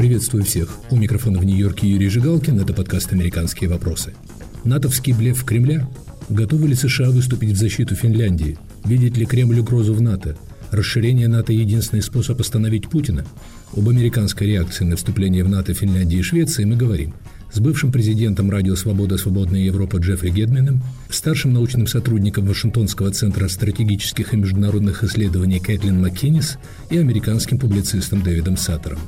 Приветствую всех. У микрофона в Нью-Йорке Юрий Жигалкин. Это подкаст «Американские вопросы». НАТОвский блеф Кремля? Готовы ли США выступить в защиту Финляндии? Видит ли Кремль угрозу в НАТО? Расширение НАТО – единственный способ остановить Путина? Об американской реакции на вступление в НАТО Финляндии и Швеции мы говорим – с бывшим президентом Радио Свобода Свободная Европа Джеффри Гедминым, старшим научным сотрудником Вашингтонского центра стратегических и международных исследований Кэтлин Маккинис и американским публицистом Дэвидом Саттером.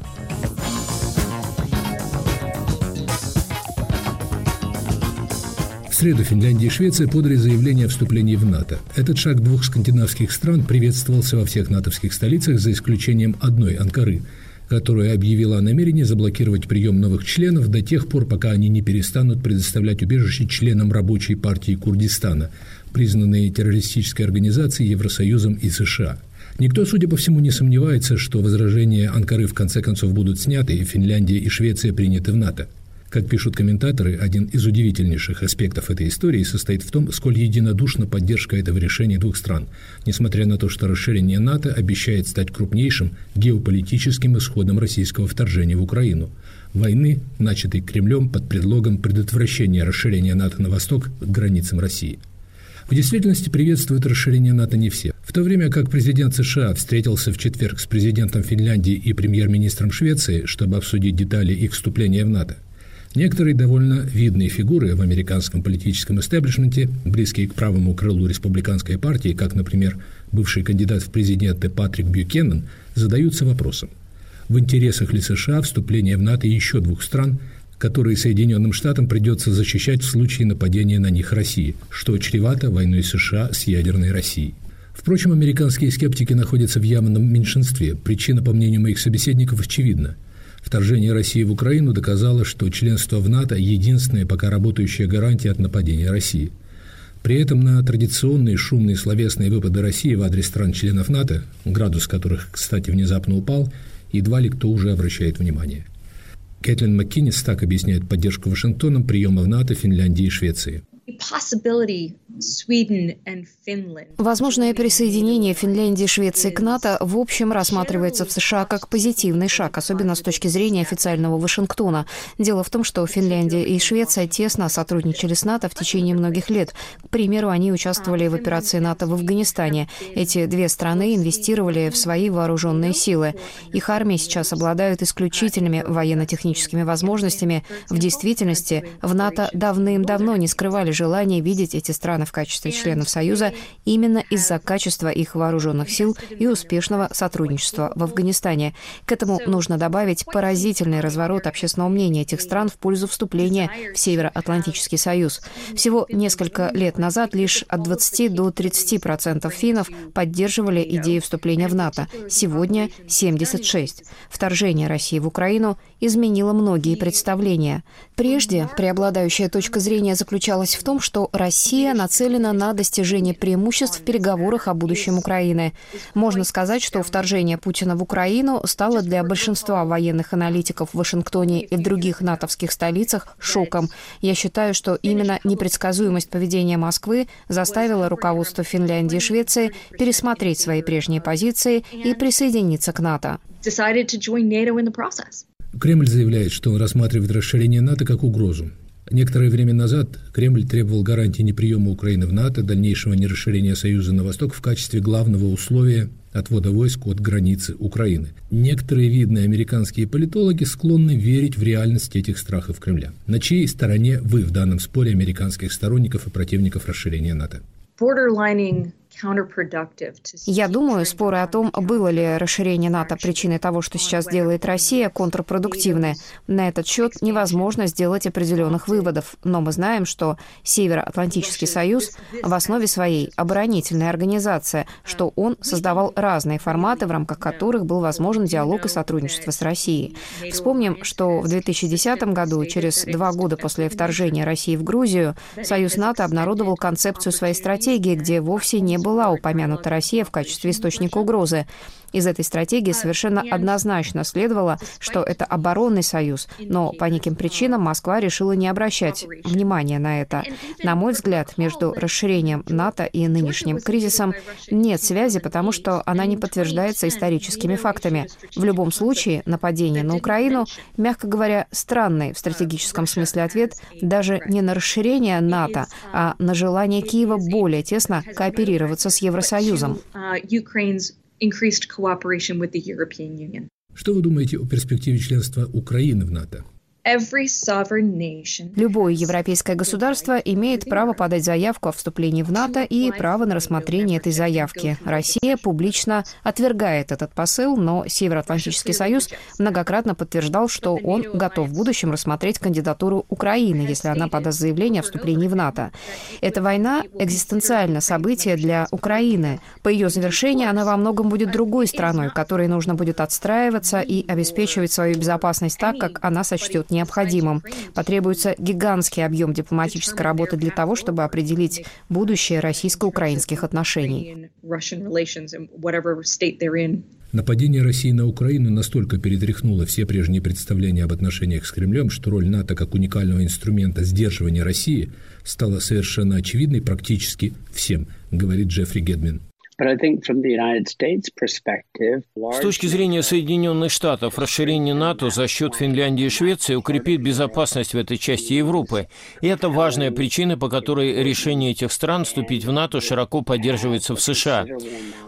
Среду Финляндия и Швеция подали заявление о вступлении в НАТО. Этот шаг двух скандинавских стран приветствовался во всех натовских столицах за исключением одной – Анкары – которая объявила о намерении заблокировать прием новых членов до тех пор, пока они не перестанут предоставлять убежище членам рабочей партии Курдистана, признанной террористической организацией Евросоюзом и США. Никто, судя по всему, не сомневается, что возражения Анкары в конце концов будут сняты, и Финляндия и Швеция приняты в НАТО – как пишут комментаторы, один из удивительнейших аспектов этой истории состоит в том, сколь единодушна поддержка этого решения двух стран, несмотря на то, что расширение НАТО обещает стать крупнейшим геополитическим исходом российского вторжения в Украину – войны, начатой Кремлем под предлогом предотвращения расширения НАТО на восток к границам России. В действительности приветствуют расширение НАТО не все. В то время как президент США встретился в четверг с президентом Финляндии и премьер-министром Швеции, чтобы обсудить детали их вступления в НАТО, Некоторые довольно видные фигуры в американском политическом истеблишменте, близкие к правому крылу республиканской партии, как, например, бывший кандидат в президенты Патрик Бьюкеннон, задаются вопросом, в интересах ли США вступление в НАТО еще двух стран, которые Соединенным Штатам придется защищать в случае нападения на них России, что чревато войной США с ядерной Россией. Впрочем, американские скептики находятся в явном меньшинстве. Причина, по мнению моих собеседников, очевидна – Вторжение России в Украину доказало, что членство в НАТО – единственная пока работающая гарантия от нападения России. При этом на традиционные шумные словесные выпады России в адрес стран-членов НАТО, градус которых, кстати, внезапно упал, едва ли кто уже обращает внимание. Кэтлин Маккинес так объясняет поддержку Вашингтоном приема в НАТО Финляндии и Швеции – Возможное присоединение Финляндии и Швеции к НАТО в общем рассматривается в США как позитивный шаг, особенно с точки зрения официального Вашингтона. Дело в том, что Финляндия и Швеция тесно сотрудничали с НАТО в течение многих лет. К примеру, они участвовали в операции НАТО в Афганистане. Эти две страны инвестировали в свои вооруженные силы. Их армии сейчас обладают исключительными военно-техническими возможностями. В действительности в НАТО давным-давно не скрывали желание видеть эти страны в качестве членов Союза именно из-за качества их вооруженных сил и успешного сотрудничества в Афганистане. К этому нужно добавить поразительный разворот общественного мнения этих стран в пользу вступления в Североатлантический Союз. Всего несколько лет назад лишь от 20 до 30 процентов финнов поддерживали идею вступления в НАТО. Сегодня 76. Вторжение России в Украину изменило многие представления. Прежде преобладающая точка зрения заключалась в том, что Россия нацелена на достижение преимуществ в переговорах о будущем Украины. Можно сказать, что вторжение Путина в Украину стало для большинства военных аналитиков в Вашингтоне и в других натовских столицах шоком. Я считаю, что именно непредсказуемость поведения Москвы заставила руководство Финляндии и Швеции пересмотреть свои прежние позиции и присоединиться к НАТО. Кремль заявляет, что рассматривает расширение НАТО как угрозу. Некоторое время назад Кремль требовал гарантии неприема Украины в НАТО, дальнейшего нерасширения Союза на восток в качестве главного условия отвода войск от границы Украины. Некоторые видные американские политологи склонны верить в реальность этих страхов Кремля. На чьей стороне вы в данном споре американских сторонников и противников расширения НАТО? Я думаю, споры о том, было ли расширение НАТО причиной того, что сейчас делает Россия, контрпродуктивны. На этот счет невозможно сделать определенных выводов, но мы знаем, что Североатлантический союз в основе своей оборонительная организация, что он создавал разные форматы, в рамках которых был возможен диалог и сотрудничество с Россией. Вспомним, что в 2010 году, через два года после вторжения России в Грузию, Союз НАТО обнародовал концепцию своей стратегии, где вовсе не была упомянута Россия в качестве источника угрозы. Из этой стратегии совершенно однозначно следовало, что это оборонный союз, но по неким причинам Москва решила не обращать внимания на это. На мой взгляд, между расширением НАТО и нынешним кризисом нет связи, потому что она не подтверждается историческими фактами. В любом случае, нападение на Украину, мягко говоря, странный в стратегическом смысле ответ даже не на расширение НАТО, а на желание Киева более тесно кооперироваться с Евросоюзом. Uh, increased cooperation with the European Union. Что вы думаете о перспективе членства Украины в НАТО? Любое европейское государство имеет право подать заявку о вступлении в НАТО и право на рассмотрение этой заявки. Россия публично отвергает этот посыл, но Североатлантический союз многократно подтверждал, что он готов в будущем рассмотреть кандидатуру Украины, если она подаст заявление о вступлении в НАТО. Эта война – экзистенциальное событие для Украины. По ее завершении она во многом будет другой страной, которой нужно будет отстраиваться и обеспечивать свою безопасность так, как она сочтет необходимым. Потребуется гигантский объем дипломатической работы для того, чтобы определить будущее российско-украинских отношений. Нападение России на Украину настолько перетряхнуло все прежние представления об отношениях с Кремлем, что роль НАТО как уникального инструмента сдерживания России стала совершенно очевидной практически всем, говорит Джеффри Гедмин. С точки зрения Соединенных Штатов, расширение НАТО за счет Финляндии и Швеции укрепит безопасность в этой части Европы. И это важная причина, по которой решение этих стран вступить в НАТО широко поддерживается в США.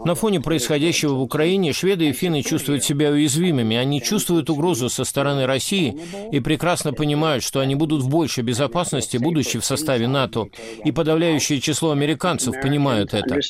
На фоне происходящего в Украине шведы и финны чувствуют себя уязвимыми. Они чувствуют угрозу со стороны России и прекрасно понимают, что они будут в большей безопасности, будучи в составе НАТО. И подавляющее число американцев понимают это.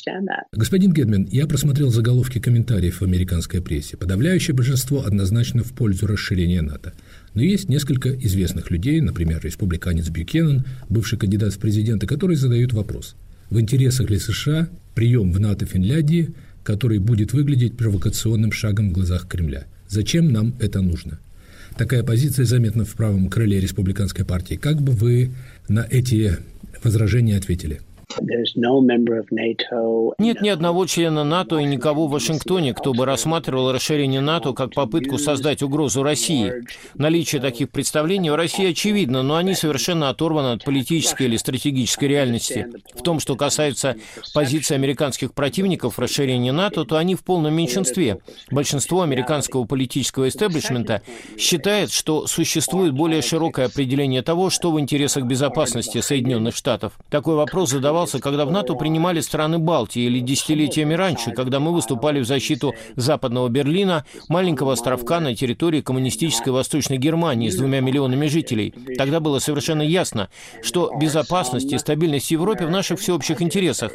Господин Гедмин, я просмотрел заголовки комментариев в американской прессе. Подавляющее большинство однозначно в пользу расширения НАТО. Но есть несколько известных людей, например, республиканец Бюкенен, бывший кандидат в президенты, которые задают вопрос. В интересах ли США прием в НАТО Финляндии, который будет выглядеть провокационным шагом в глазах Кремля? Зачем нам это нужно? Такая позиция заметна в правом крыле республиканской партии. Как бы вы на эти возражения ответили? Нет ни одного члена НАТО и никого в Вашингтоне, кто бы рассматривал расширение НАТО как попытку создать угрозу России. Наличие таких представлений в России очевидно, но они совершенно оторваны от политической или стратегической реальности. В том, что касается позиции американских противников расширения НАТО, то они в полном меньшинстве. Большинство американского политического истеблишмента считает, что существует более широкое определение того, что в интересах безопасности Соединенных Штатов. Такой вопрос задавал создавался, когда в НАТО принимали страны Балтии или десятилетиями раньше, когда мы выступали в защиту Западного Берлина, маленького островка на территории коммунистической Восточной Германии с двумя миллионами жителей. Тогда было совершенно ясно, что безопасность и стабильность в Европе в наших всеобщих интересах.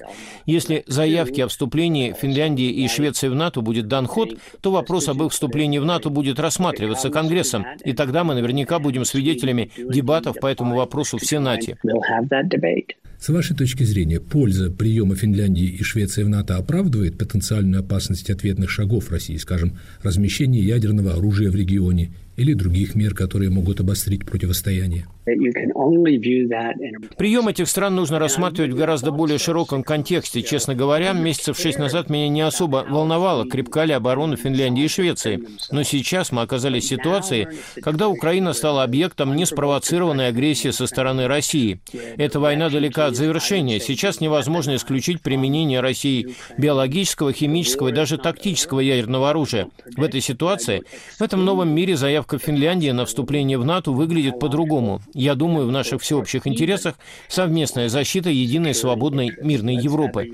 Если заявки о вступлении Финляндии и Швеции в НАТО будет дан ход, то вопрос об их вступлении в НАТО будет рассматриваться Конгрессом, и тогда мы наверняка будем свидетелями дебатов по этому вопросу в Сенате. С вашей точки зрения, польза приема Финляндии и Швеции в НАТО оправдывает потенциальную опасность ответных шагов России, скажем, размещение ядерного оружия в регионе или других мер, которые могут обострить противостояние? Прием этих стран нужно рассматривать в гораздо более широком контексте. Честно говоря, месяцев шесть назад меня не особо волновало, крепка ли оборона Финляндии и Швеции. Но сейчас мы оказались в ситуации, когда Украина стала объектом неспровоцированной агрессии со стороны России. Эта война далека от завершения. Сейчас невозможно исключить применение России биологического, химического и даже тактического ядерного оружия. В этой ситуации, в этом новом мире заявка Финляндии на вступление в НАТО выглядит по-другому. Я думаю, в наших всеобщих интересах совместная защита единой, свободной, мирной Европы.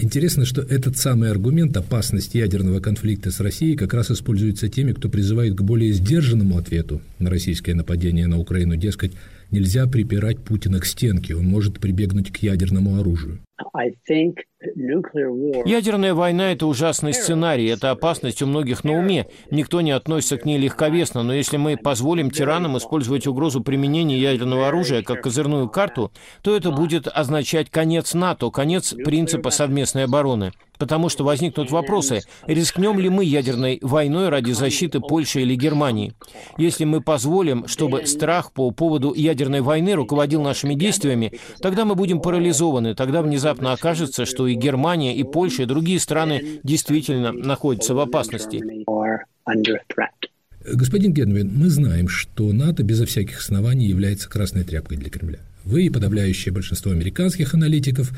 Интересно, что этот самый аргумент опасности ядерного конфликта с Россией как раз используется теми, кто призывает к более сдержанному ответу на российское нападение на Украину. Дескать, нельзя припирать Путина к стенке, он может прибегнуть к ядерному оружию. Ядерная война – это ужасный сценарий, это опасность у многих на уме. Никто не относится к ней легковесно, но если мы позволим тиранам использовать угрозу применения ядерного оружия как козырную карту, то это будет означать конец НАТО, конец принципа совместной обороны. потому что возникнут вопросы, рискнем ли мы ядерной войной ради защиты Польши или Германии. Если мы позволим, чтобы страх по поводу ядерной войны руководил нашими действиями, тогда мы будем парализованы, тогда внезапно окажется, что и Германия, и Польша, и другие страны действительно находятся в опасности. Господин Генвин, мы знаем, что НАТО безо всяких оснований является красной тряпкой для Кремля. Вы и подавляющее большинство американских аналитиков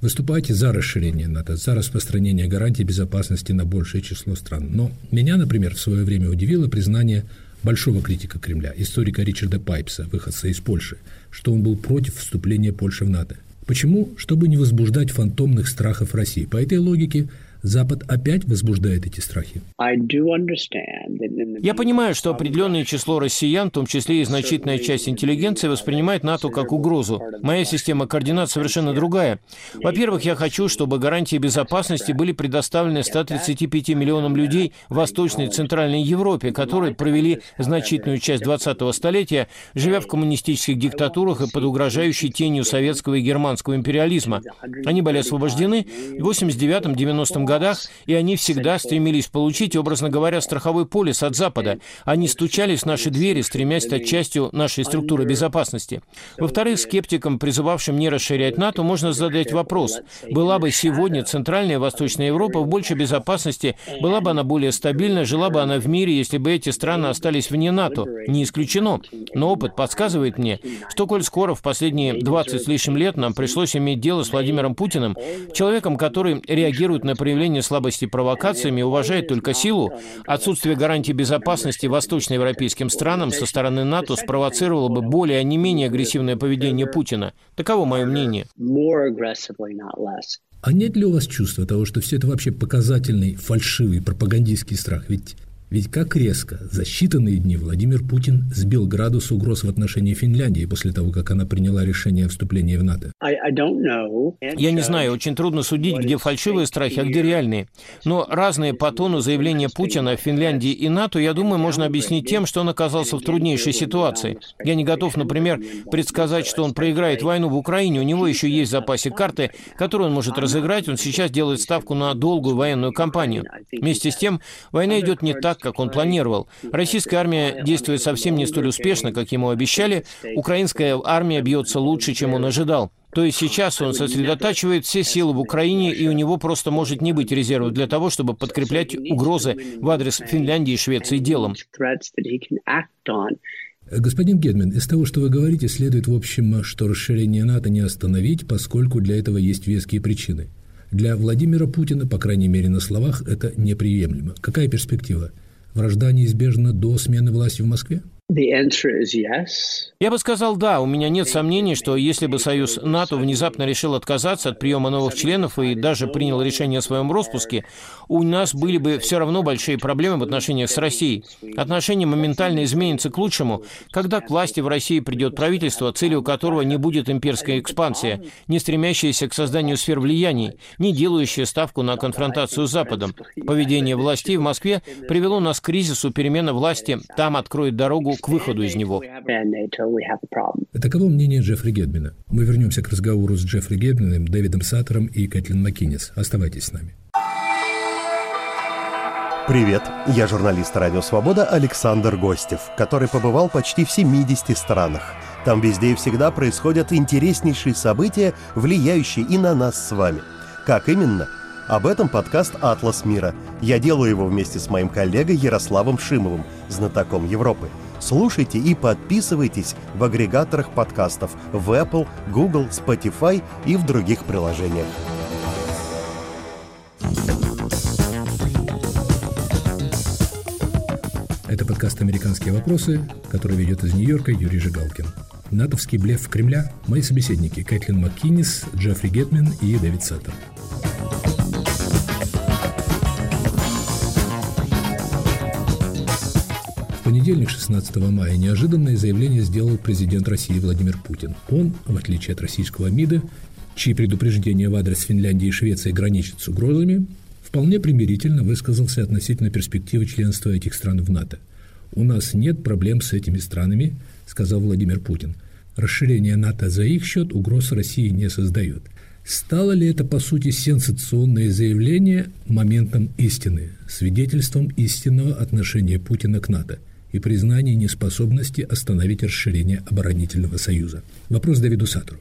выступаете за расширение НАТО, за распространение гарантий безопасности на большее число стран. Но меня, например, в свое время удивило признание большого критика Кремля, историка Ричарда Пайпса, выходца из Польши, что он был против вступления Польши в НАТО. Почему? Чтобы не возбуждать фантомных страхов России. По этой логике Запад опять возбуждает эти страхи. Я понимаю, что определенное число россиян, в том числе и значительная часть интеллигенции, воспринимает НАТО как угрозу. Моя система координат совершенно другая. Во-первых, я хочу, чтобы гарантии безопасности были предоставлены 135 миллионам людей в Восточной и Центральной Европе, которые провели значительную часть 20-го столетия, живя в коммунистических диктатурах и под угрожающей тенью советского и германского империализма. Они были освобождены в 89-90 годах годах, и они всегда стремились получить, образно говоря, страховой полис от Запада. Они стучались в наши двери, стремясь стать частью нашей структуры безопасности. Во-вторых, скептикам, призывавшим не расширять НАТО, можно задать вопрос, была бы сегодня Центральная и Восточная Европа в большей безопасности, была бы она более стабильна, жила бы она в мире, если бы эти страны остались вне НАТО? Не исключено. Но опыт подсказывает мне, что коль скоро в последние 20 с лишним лет нам пришлось иметь дело с Владимиром Путиным, человеком, который реагирует на проявление проявление слабости провокациями уважает только силу, отсутствие гарантии безопасности восточноевропейским странам со стороны НАТО спровоцировало бы более, а не менее агрессивное поведение Путина. Таково мое мнение. А нет ли у вас чувства того, что все это вообще показательный, фальшивый пропагандистский страх? Ведь ведь как резко за считанные дни Владимир Путин сбил градус угроз в отношении Финляндии после того, как она приняла решение о вступлении в НАТО? Я не знаю, очень трудно судить, где фальшивые страхи, а где реальные. Но разные по тону заявления Путина о Финляндии и НАТО, я думаю, можно объяснить тем, что он оказался в труднейшей ситуации. Я не готов, например, предсказать, что он проиграет войну в Украине. У него еще есть в запасе карты, которые он может разыграть. Он сейчас делает ставку на долгую военную кампанию. Вместе с тем, война идет не так, как он планировал. Российская армия действует совсем не столь успешно, как ему обещали. Украинская армия бьется лучше, чем он ожидал. То есть сейчас он сосредотачивает все силы в Украине, и у него просто может не быть резервов для того, чтобы подкреплять угрозы в адрес Финляндии и Швеции делом. Господин Гедман, из того, что вы говорите, следует, в общем, что расширение НАТО не остановить, поскольку для этого есть веские причины. Для Владимира Путина, по крайней мере на словах, это неприемлемо. Какая перспектива? Вражда неизбежна до смены власти в Москве? Я бы сказал да. У меня нет сомнений, что если бы Союз НАТО внезапно решил отказаться от приема новых членов и даже принял решение о своем распуске, у нас были бы все равно большие проблемы в отношениях с Россией. Отношения моментально изменятся к лучшему, когда к власти в России придет правительство, целью которого не будет имперская экспансия, не стремящаяся к созданию сфер влияний, не делающая ставку на конфронтацию с Западом. Поведение властей в Москве привело нас к кризису перемены власти, там откроет дорогу к выходу из него. Таково мнение Джеффри Гедмина. Мы вернемся к разговору с Джеффри Гедмином, Дэвидом Саттером и Кэтлин Маккинес. Оставайтесь с нами. Привет, я журналист «Радио Свобода» Александр Гостев, который побывал почти в 70 странах. Там везде и всегда происходят интереснейшие события, влияющие и на нас с вами. Как именно? Об этом подкаст «Атлас мира». Я делаю его вместе с моим коллегой Ярославом Шимовым, знатоком Европы – Слушайте и подписывайтесь в агрегаторах подкастов в Apple, Google, Spotify и в других приложениях. Это подкаст «Американские вопросы», который ведет из Нью-Йорка Юрий Жигалкин. НАТОвский блеф Кремля. Мои собеседники Кэтлин МакКиннис, Джеффри Гетмен и Дэвид Саттер. Понедельник, 16 мая, неожиданное заявление сделал президент России Владимир Путин. Он, в отличие от российского МИДа, чьи предупреждения в адрес Финляндии и Швеции граничат с угрозами, вполне примирительно высказался относительно перспективы членства этих стран в НАТО. «У нас нет проблем с этими странами», — сказал Владимир Путин. «Расширение НАТО за их счет угроз России не создает». Стало ли это, по сути, сенсационное заявление моментом истины, свидетельством истинного отношения Путина к НАТО и признания неспособности остановить расширение оборонительного союза? Вопрос Давиду Сатору.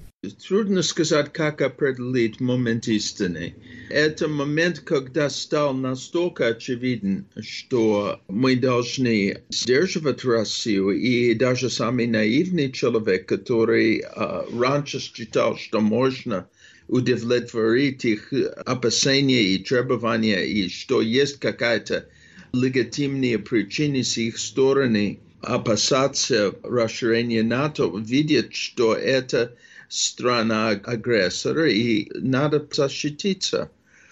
Трудно сказать, как определить момент истины. Это момент, когда стал настолько очевиден, что мы должны сдерживать Россию, и даже самый наивный человек, который uh, раньше считал, что можно удовлетворить их опасения и требования, и что есть какая-то легитимная причина с их стороны опасаться расширения НАТО, видит, что это страна агрессора, и надо защититься.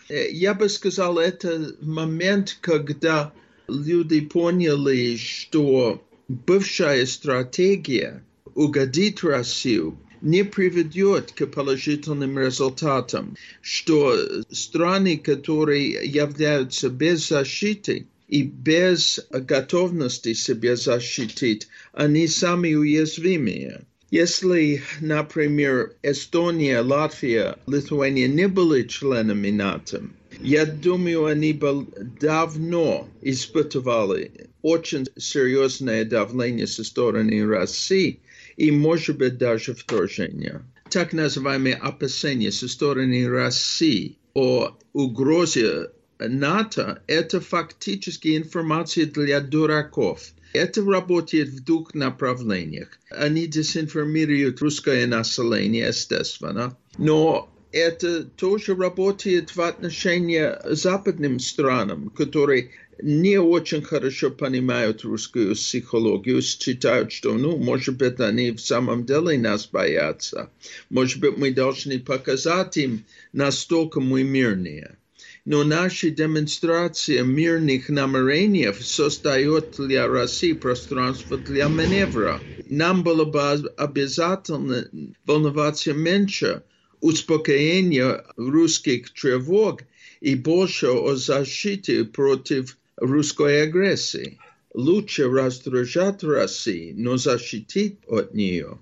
Я бы сказал, это момент, когда люди поняли, что бывшая стратегия угодить Россию не приведет к положительным результатам, что страны, которые являются без защиты и без готовности себя защитить, они сами уязвимые. Если, например, Эстония, Латвия, Литуания не были членами НАТО, я думаю, они бы давно испытывали очень серьезное давление со стороны России и, может быть, даже вторжение. Так называемые опасения со стороны России о угрозе НАТО – это фактически информация для дураков – это работает в двух направлениях. Они дезинформируют русское население, естественно, но это тоже работает в отношении западным странам, которые не очень хорошо понимают русскую психологию, считают, что, ну, может быть, они в самом деле нас боятся. Может быть, мы должны показать им, настолько мы мирнее но наши демонстрации мирных намерений создает для России пространство для маневра. Нам было бы обязательно волноваться меньше успокоения русских тревог и больше о защите против русской агрессии. Лучше раздражать Россию, но защитить от нее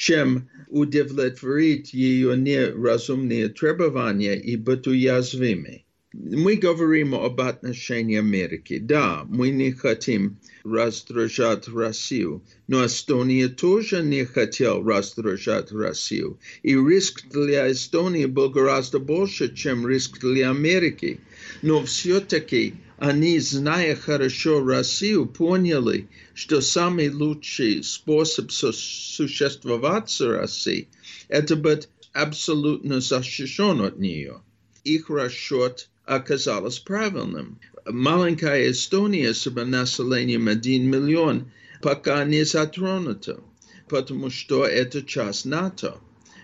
чем удовлетворить ее неразумные требования и быть уязвимы. Мы говорим об отношении Америки. Да, мы не хотим раздражать Россию, но Эстония тоже не хотел раздражать Россию. И риск для Эстонии был гораздо больше, чем риск для Америки. Но все-таки они, зная хорошо Россию, поняли, что самый лучший способ существовать с Россией – это быть абсолютно защищен от нее. Их расчет оказалось правильным. Маленькая Эстония с населением 1 миллион пока не затронута, потому что это часть НАТО.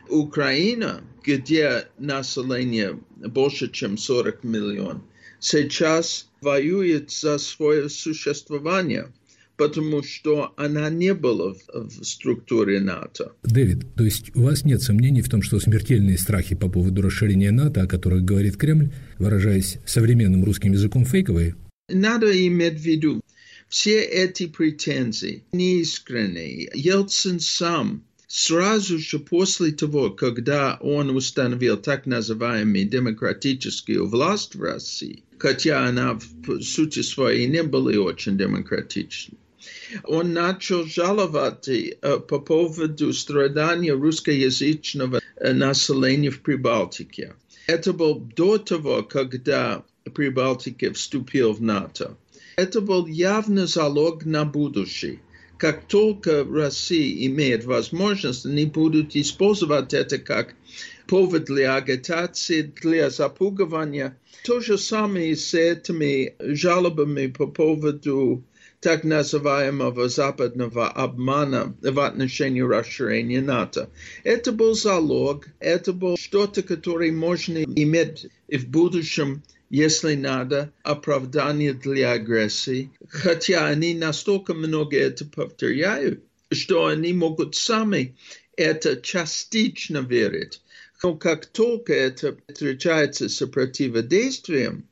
Украина, где население больше, чем 40 миллионов, сейчас воюет за свое существование, потому что она не была в, структуре НАТО. Дэвид, то есть у вас нет сомнений в том, что смертельные страхи по поводу расширения НАТО, о которых говорит Кремль, выражаясь современным русским языком, фейковые? Надо иметь в виду, все эти претензии неискренние. Ельцин сам Сразу же после того, когда он установил так называемую демократическую власть в России, хотя она в сути своей не была очень демократичной, он начал жаловаться э, по поводу страдания русскоязычного э, населения в Прибалтике. Это было до того, когда Прибалтика вступил в НАТО. Это был явный залог на будущее как только Россия имеет возможность, они будут использовать это как повод для агитации, для запугивания. То же самое с этими жалобами по поводу так называемого западного обмана в отношении расширения НАТО. Это был залог, это было что-то, которое можно иметь в будущем если надо, оправдание для агрессии, хотя они настолько много это повторяют, что они могут сами это частично верить. Но как только это встречается с противодействием,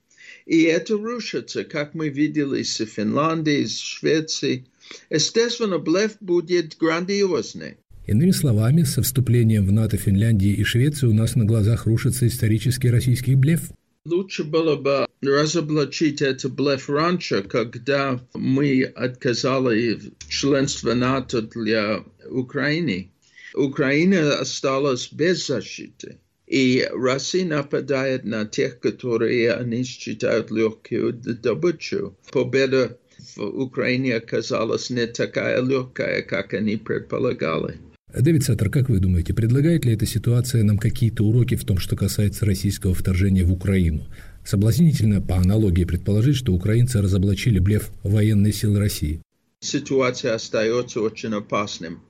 и это рушится, как мы видели с Финляндией, с Швецией, естественно, блеф будет грандиозный. Иными словами, со вступлением в НАТО Финляндии и Швеции у нас на глазах рушится исторический российский блеф. Лучше было бы разоблачить это блеф раньше, когда мы отказали в членстве НАТО для Украины. Украина осталась без защиты. И Россия нападает на тех, которые они считают легкую добычу. Победа в Украине оказалась не такая легкая, как они предполагали. Дэвид Саттер, как вы думаете, предлагает ли эта ситуация нам какие-то уроки в том, что касается российского вторжения в Украину? Соблазнительно по аналогии предположить, что украинцы разоблачили блеф военной силы России. Ситуация остается очень опасным,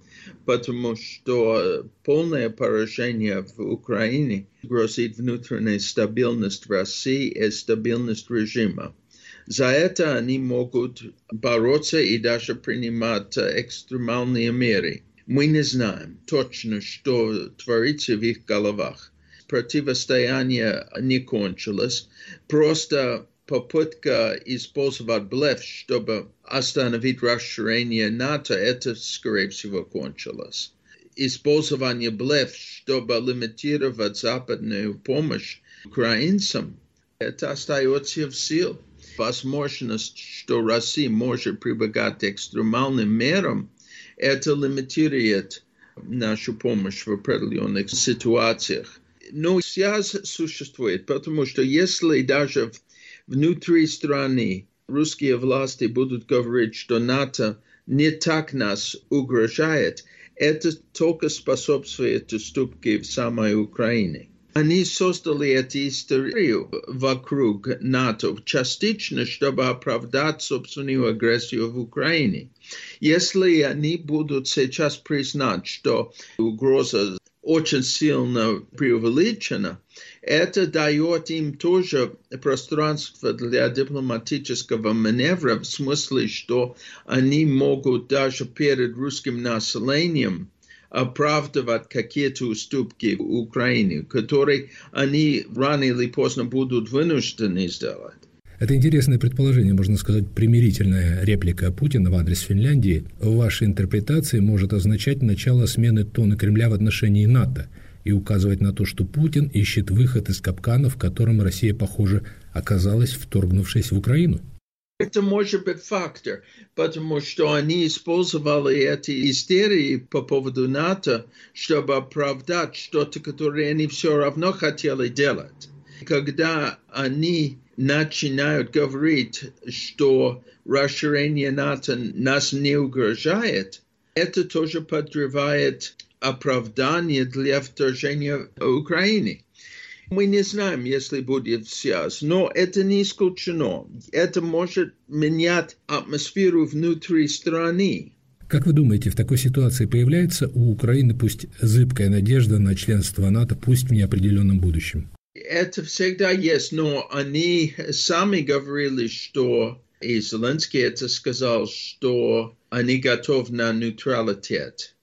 потому что полное поражение в Украине грозит внутренняя стабильность России и стабильность режима. За это они могут бороться и даже принимать экстремальные меры – мы не знаем точно, что творится в их головах. Противостояние не кончилось. Просто попытка использовать блеф, чтобы остановить расширение НАТО, это, скорее всего, кончилось. Использование блеф, чтобы лимитировать западную помощь украинцам, это остается в силе. Возможность, что Россия может прибегать к экстремальным мерам, это лимитирует нашу помощь в определенных ситуациях. Но связь существует, потому что если даже внутри страны русские власти будут говорить, что НАТО не так нас угрожает, это только способствует уступке в самой Украине. Они создали эту историю вокруг НАТО частично, чтобы оправдать собственную агрессию в Украине. Если они будут сейчас признать, что угроза очень сильно преувеличена, это дает им тоже пространство для дипломатического маневра в смысле, что они могут даже перед русским населением оправдывать какие-то уступки Украине, которые они рано или поздно будут вынуждены сделать. Это интересное предположение, можно сказать, примирительная реплика Путина в адрес Финляндии в вашей интерпретации может означать начало смены тона Кремля в отношении НАТО и указывать на то, что Путин ищет выход из капкана, в котором Россия, похоже, оказалась, вторгнувшись в Украину. Это может быть фактор, потому что они использовали эти истерии по поводу НАТО, чтобы оправдать что-то, которое они все равно хотели делать. Когда они начинают говорить, что расширение НАТО нас не угрожает, это тоже подрывает оправдание для вторжения Украины. Мы не знаем, если будет связь, но это не исключено. Это может менять атмосферу внутри страны. Как вы думаете, в такой ситуации появляется у Украины пусть зыбкая надежда на членство НАТО, пусть в неопределенном будущем? Это всегда есть, но они сами говорили, что и Зеленский это сказал, что они готовы на нейтралитет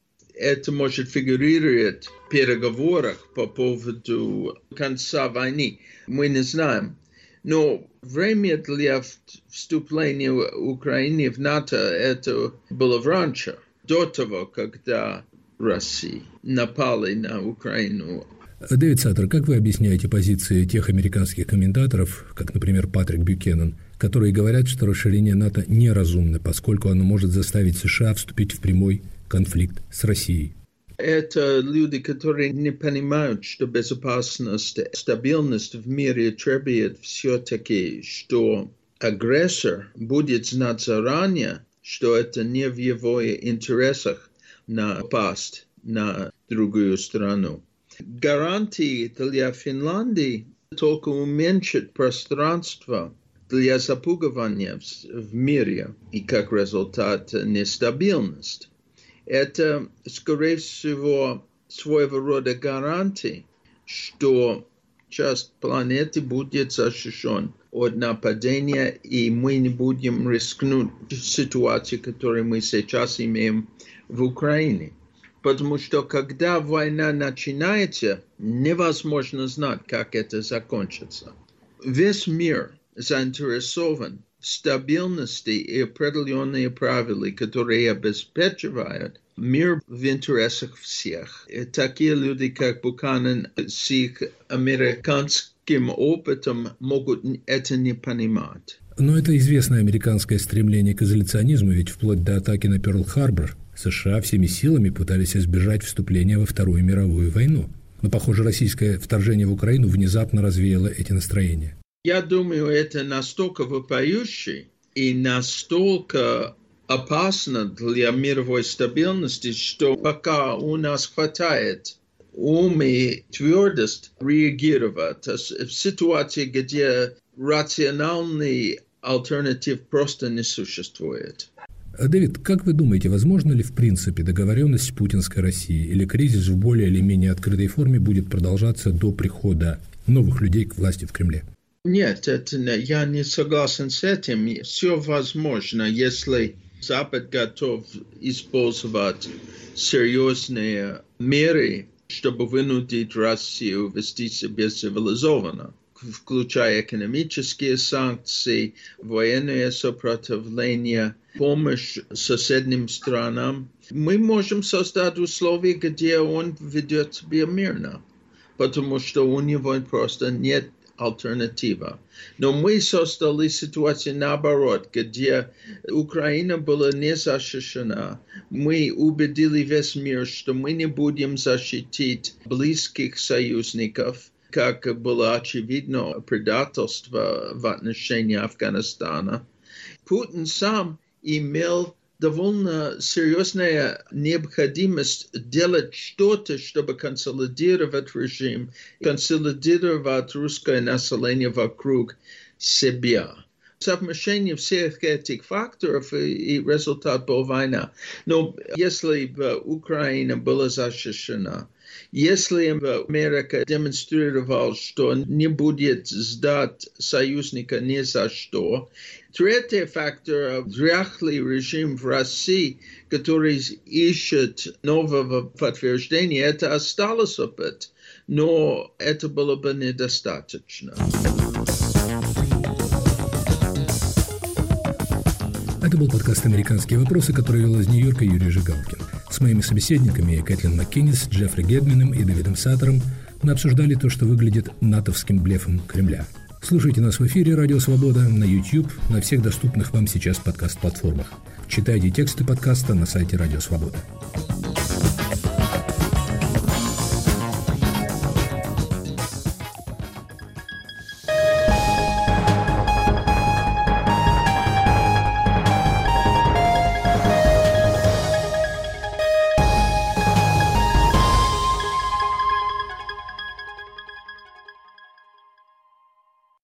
это может фигурировать в переговорах по поводу конца войны. Мы не знаем. Но время для вступления Украины в НАТО это было раньше, до того, когда Россия напали на Украину. Дэвид Саттер, как вы объясняете позиции тех американских комментаторов, как, например, Патрик Бюкеннон, которые говорят, что расширение НАТО неразумно, поскольку оно может заставить США вступить в прямой конфликт с Россией. Это люди, которые не понимают, что безопасность, стабильность в мире требует все-таки, что агрессор будет знать заранее, что это не в его интересах напасть на другую страну. Гарантии для Финляндии только уменьшат пространство для запугивания в мире и как результат нестабильность это, скорее всего, своего рода гарантия, что часть планеты будет защищен от нападения, и мы не будем рискнуть в ситуации, которую мы сейчас имеем в Украине. Потому что когда война начинается, невозможно знать, как это закончится. Весь мир заинтересован стабильности и определенные правила, которые обеспечивают Мир в интересах всех. И такие люди, как Буканен, с их американским опытом могут это не понимать. Но это известное американское стремление к изоляционизму, ведь вплоть до атаки на Перл-Харбор США всеми силами пытались избежать вступления во Вторую мировую войну. Но, похоже, российское вторжение в Украину внезапно развеяло эти настроения. Я думаю, это настолько вопиюще и настолько опасно для мировой стабильности, что пока у нас хватает ум и твердость реагировать в ситуации, где рациональный альтернатив просто не существует. Дэвид, как вы думаете, возможно ли в принципе договоренность путинской России или кризис в более или менее открытой форме будет продолжаться до прихода новых людей к власти в Кремле? Нет, это, я не согласен с этим. Все возможно, если Запад готов использовать серьезные меры, чтобы вынудить Россию вести себя цивилизованно включая экономические санкции, военное сопротивление, помощь соседним странам, мы можем создать условия, где он ведет себя мирно, потому что у него просто нет альтернатива. Но мы создали ситуацию наоборот, где Украина была не защищена. Мы убедили весь мир, что мы не будем защитить близких союзников, как было очевидно предательство в отношении Афганистана. Путин сам имел довольно серьезная необходимость делать что-то, чтобы консолидировать режим, консолидировать русское население вокруг себя. Совмещение всех этих факторов и, и результат был война. Но если бы Украина была защищена, если Америка демонстрировала, что не будет сдать союзника ни за что, Третий фактор – дряхлый режим в России, который ищет нового подтверждения, это осталось опыт, но это было бы недостаточно. Это был подкаст «Американские вопросы», который вел из Нью-Йорка Юрий Жигалкин. С моими собеседниками Кэтлин Маккиннис, Джеффри Гедмином и Давидом Саттером мы обсуждали то, что выглядит натовским блефом Кремля. Слушайте нас в эфире «Радио Свобода» на YouTube, на всех доступных вам сейчас подкаст-платформах. Читайте тексты подкаста на сайте «Радио Свобода».